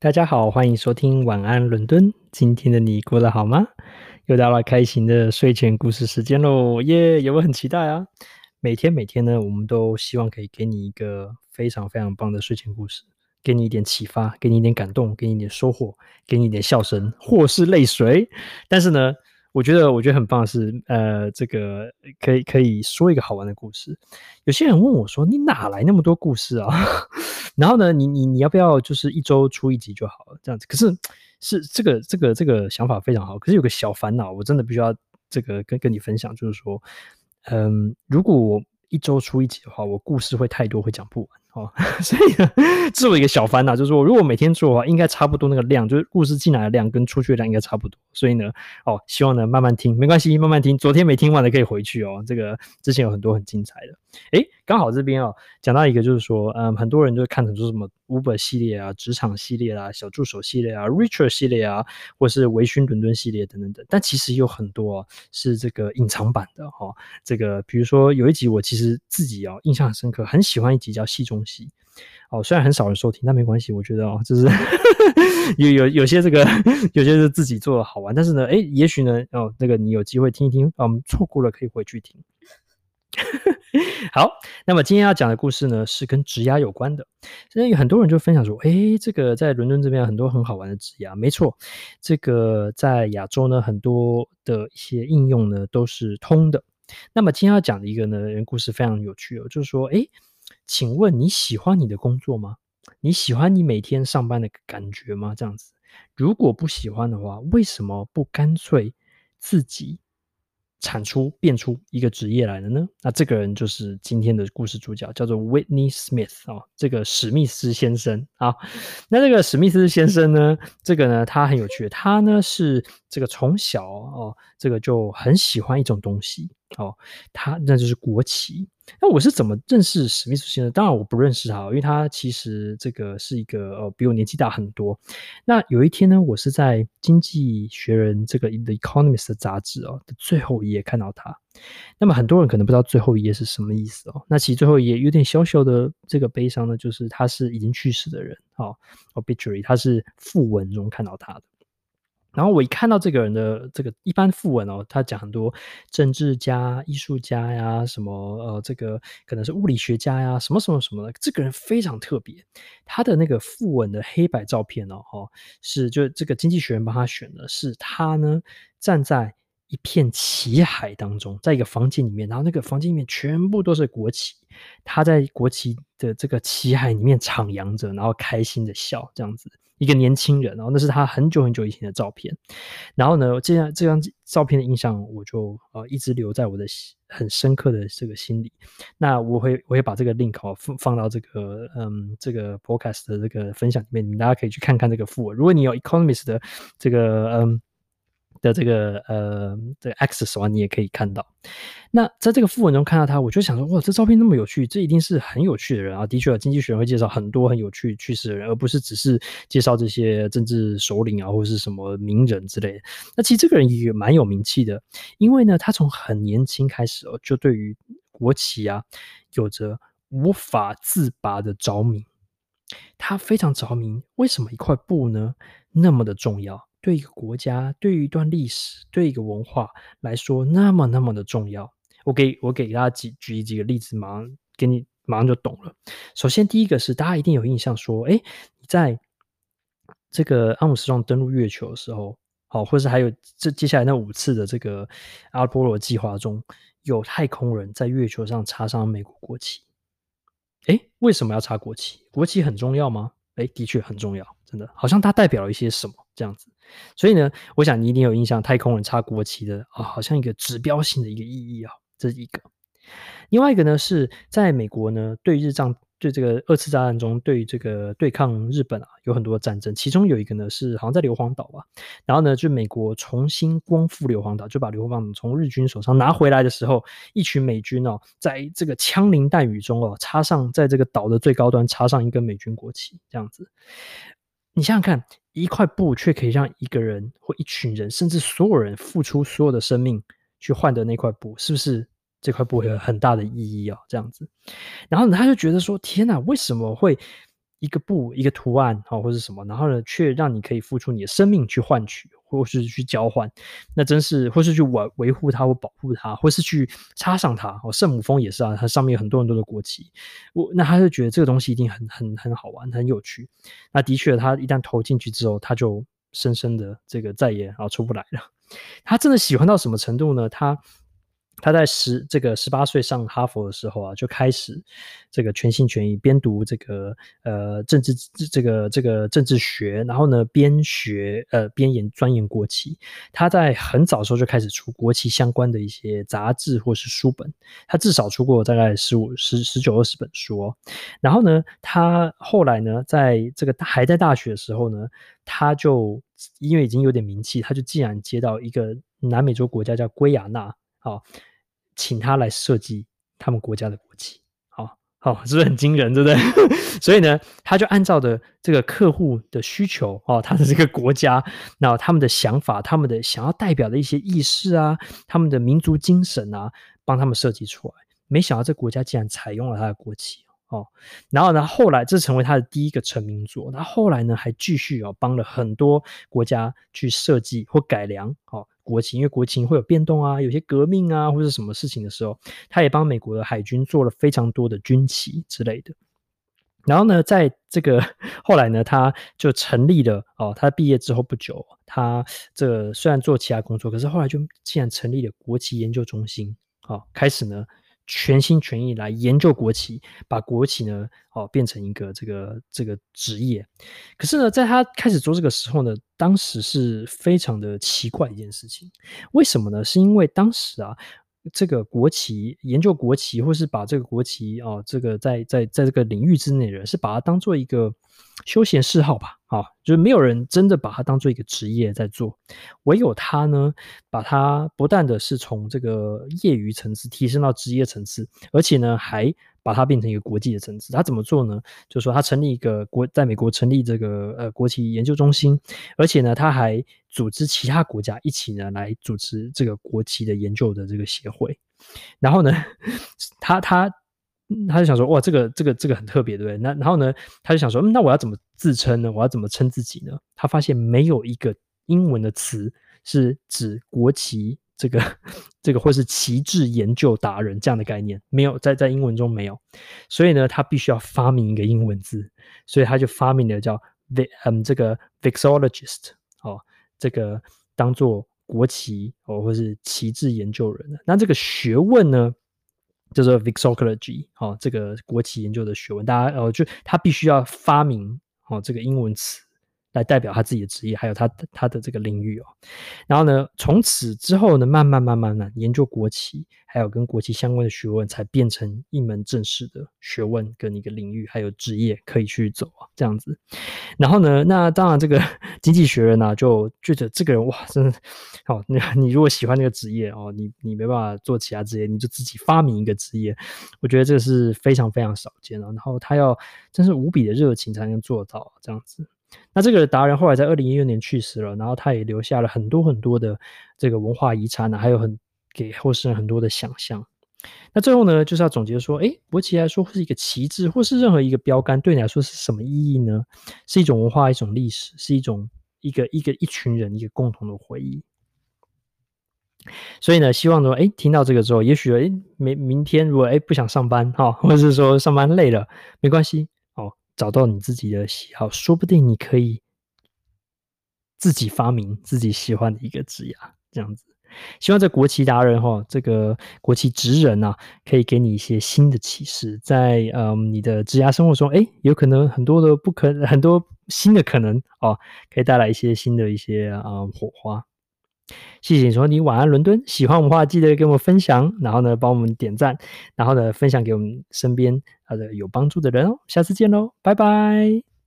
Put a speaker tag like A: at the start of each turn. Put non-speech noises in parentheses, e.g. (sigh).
A: 大家好，欢迎收听晚安伦敦。今天的你过得好吗？又到了开心的睡前故事时间喽，耶！有没有很期待啊？每天每天呢，我们都希望可以给你一个非常非常棒的睡前故事，给你一点启发，给你一点感动，给你一点收获，给你一点笑声或是泪水。但是呢，我觉得我觉得很棒的是，呃，这个可以可以说一个好玩的故事。有些人问我说：“你哪来那么多故事啊？”然后呢，你你你要不要就是一周出一集就好了？这样子，可是是这个这个这个想法非常好。可是有个小烦恼，我真的必须要这个跟跟你分享，就是说，嗯，如果我一周出一集的话，我故事会太多，会讲不完。哦，(laughs) 所以呢，这是我一个小烦恼，就是说，如果每天做的话，应该差不多那个量，就是故事进来的量跟出去的量应该差不多。所以呢，哦，希望呢慢慢听，没关系，慢慢听。昨天没听完的可以回去哦。这个之前有很多很精彩的。诶，刚好这边哦讲到一个，就是说，嗯，很多人都看成说什么 Uber 系列啊、职场系列啊、小助手系列啊、Richard 系列啊，或是微醺伦敦系列等等等。但其实有很多是这个隐藏版的哈、哦。这个比如说有一集我其实自己、哦、印象很深刻，很喜欢一集叫戏中哦，虽然很少人收听，但没关系。我觉得哦，就是 (laughs) 有有有些这个，有些是自己做的好玩。但是呢，诶、也许呢，哦，那个你有机会听一听，嗯，错过了可以回去听。(laughs) 好，那么今天要讲的故事呢，是跟职涯有关的。现在有很多人就分享说，诶、这个在伦敦这边有很多很好玩的职涯。没错，这个在亚洲呢，很多的一些应用呢都是通的。那么今天要讲的一个呢，人故事非常有趣哦，就是说，诶、请问你喜欢你的工作吗？你喜欢你每天上班的感觉吗？这样子，如果不喜欢的话，为什么不干脆自己产出变出一个职业来了呢？那这个人就是今天的故事主角，叫做 Whitney Smith 哦，这个史密斯先生啊。那这个史密斯先生呢，这个呢，他很有趣，他呢是这个从小哦，这个就很喜欢一种东西哦，他那就是国旗。那我是怎么认识史密斯先生？当然我不认识他，因为他其实这个是一个呃比我年纪大很多。那有一天呢，我是在《经济学人》这个《The Economist》的杂志哦的最后一页看到他。那么很多人可能不知道最后一页是什么意思哦。那其实最后一页有点小小的这个悲伤呢，就是他是已经去世的人哦，obituary，他是訃闻中看到他的。然后我一看到这个人的这个一般訃闻哦，他讲很多政治家、艺术家呀，什么呃，这个可能是物理学家呀，什么什么什么的。这个人非常特别，他的那个訃闻的黑白照片哦，哈，是就这个经济学人帮他选的，是他呢站在一片旗海当中，在一个房间里面，然后那个房间里面全部都是国旗，他在国旗的这个旗海里面徜徉着，然后开心的笑，这样子。一个年轻人，然后那是他很久很久以前的照片，然后呢，这样这张照片的印象我就呃一直留在我的很深刻的这个心里。那我会我会把这个 link 哦放放到这个嗯这个 podcast 的这个分享里面，你们大家可以去看看这个富。如果你有 Economist 的这个嗯。的这个呃，这个 access 的话，你也可以看到。那在这个副文中看到他，我就想说，哇，这照片那么有趣，这一定是很有趣的人啊！的确，经济学人会介绍很多很有趣趣事的人，而不是只是介绍这些政治首领啊，或者是什么名人之类的。那其实这个人也蛮有名气的，因为呢，他从很年轻开始哦，就对于国企啊，有着无法自拔的着迷。他非常着迷，为什么一块布呢那么的重要？对一个国家，对于一段历史，对一个文化来说，那么那么的重要。我给我给大家举举几个例子，马上给你马上就懂了。首先，第一个是大家一定有印象，说，哎，你在这个阿姆斯壮登陆月球的时候，好，或是还有这接下来那五次的这个阿波罗计划中，有太空人在月球上插上美国国旗。哎，为什么要插国旗？国旗很重要吗？哎，的确很重要，真的，好像它代表了一些什么这样子。所以呢，我想你一定有印象，太空人插国旗的啊、好像一个指标性的一个意义啊、这是一个。另外一个呢，是在美国呢，对日战，对这个二次大战中，对这个对抗日本啊，有很多战争，其中有一个呢是好像在硫磺岛吧，然后呢，就美国重新光复硫磺岛，就把硫磺岛从日军手上拿回来的时候，一群美军哦，在这个枪林弹雨中哦，插上在这个岛的最高端插上一根美军国旗，这样子。你想想看，一块布却可以让一个人或一群人，甚至所有人付出所有的生命去换得那块布，是不是这块布有很大的意义啊？这样子，然后，他就觉得说：天哪，为什么会一个布、一个图案啊，或者什么，然后呢，却让你可以付出你的生命去换取，或是去交换，那真是，或是去维维护它或保护它，或是去插上它。哦，圣母峰也是啊，它上面有很多很多的国旗。我那他就觉得这个东西一定很很很好玩，很有趣。那的确，他一旦投进去之后，他就深深的这个再也啊出不来了。他真的喜欢到什么程度呢？他。他在十这个十八岁上哈佛的时候啊，就开始这个全心全意边读这个呃政治这个这个政治学，然后呢边学呃边研钻研国旗。他在很早的时候就开始出国旗相关的一些杂志或是书本，他至少出过大概十五十十九二十本书。然后呢，他后来呢，在这个还在大学的时候呢，他就因为已经有点名气，他就竟然接到一个南美洲国家叫圭亚那。好，请他来设计他们国家的国旗，好好，是不是很惊人，对不对？(laughs) 所以呢，他就按照的这个客户的需求，哦，他的这个国家，那他们的想法，他们的想要代表的一些意识啊，他们的民族精神啊，帮他们设计出来。没想到这国家竟然采用了他的国旗。哦，然后呢，后来这成为他的第一个成名作。那后来呢，还继续哦，帮了很多国家去设计或改良哦国旗，因为国旗会有变动啊，有些革命啊或者什么事情的时候，他也帮美国的海军做了非常多的军旗之类的。然后呢，在这个后来呢，他就成立了哦，他毕业之后不久，他这虽然做其他工作，可是后来就竟然成立了国旗研究中心，哦，开始呢。全心全意来研究国企，把国企呢，哦，变成一个这个这个职业。可是呢，在他开始做这个时候呢，当时是非常的奇怪一件事情。为什么呢？是因为当时啊，这个国旗研究国旗，或是把这个国旗啊，这个在在在这个领域之内的人，是把它当做一个休闲嗜好吧。啊，就是没有人真的把它当做一个职业在做，唯有他呢，把它不但的是从这个业余层次提升到职业层次，而且呢，还把它变成一个国际的层次。他怎么做呢？就是说他成立一个国，在美国成立这个呃国旗研究中心，而且呢，他还组织其他国家一起呢来组织这个国旗的研究的这个协会。然后呢，他他。他就想说，哇，这个这个这个很特别，对不对？那然后呢，他就想说，嗯，那我要怎么自称呢？我要怎么称自己呢？他发现没有一个英文的词是指国旗这个这个或是旗帜研究达人这样的概念，没有在在英文中没有，所以呢，他必须要发明一个英文字，所以他就发明了叫 v 嗯这个 vixologist 哦，这个当做国旗哦或是旗帜研究人的。那这个学问呢？叫做 Vixology，哦，这个国旗研究的学问，大家哦，就他必须要发明哦这个英文词来代表他自己的职业，还有他他的这个领域哦。然后呢，从此之后呢，慢慢慢慢慢研究国旗，还有跟国旗相关的学问，才变成一门正式的学问跟一个领域，还有职业可以去走啊，这样子。然后呢，那当然这个 (laughs) 经济学人呢、啊，就觉得这个人哇，真的好。你你如果喜欢那个职业哦，你你没办法做其他职业，你就自己发明一个职业。我觉得这个是非常非常少见的。然后他要真是无比的热情才能做到这样子。那这个达人后来在二零一六年去世了，然后他也留下了很多很多的这个文化遗产呢，还有很给后世人很多的想象。那最后呢，就是要总结说，诶，国旗来说是一个旗帜，或是任何一个标杆，对你来说是什么意义呢？是一种文化，一种历史，是一种一个一个一群人一个共同的回忆。所以呢，希望说，诶，听到这个之后，也许诶，明明天如果诶不想上班哈，或者是说上班累了，没关系。找到你自己的喜好，说不定你可以自己发明自己喜欢的一个职业，这样子。希望这国旗达人哈，这个国旗职人啊，可以给你一些新的启示，在嗯你的职业生活中，诶，有可能很多的不可，很多新的可能哦，可以带来一些新的一些啊、嗯、火花。谢谢你说你晚安伦敦，喜欢我们的话记得给我们分享，然后呢帮我们点赞，然后呢分享给我们身边呃有帮助的人哦，下次见喽，拜拜。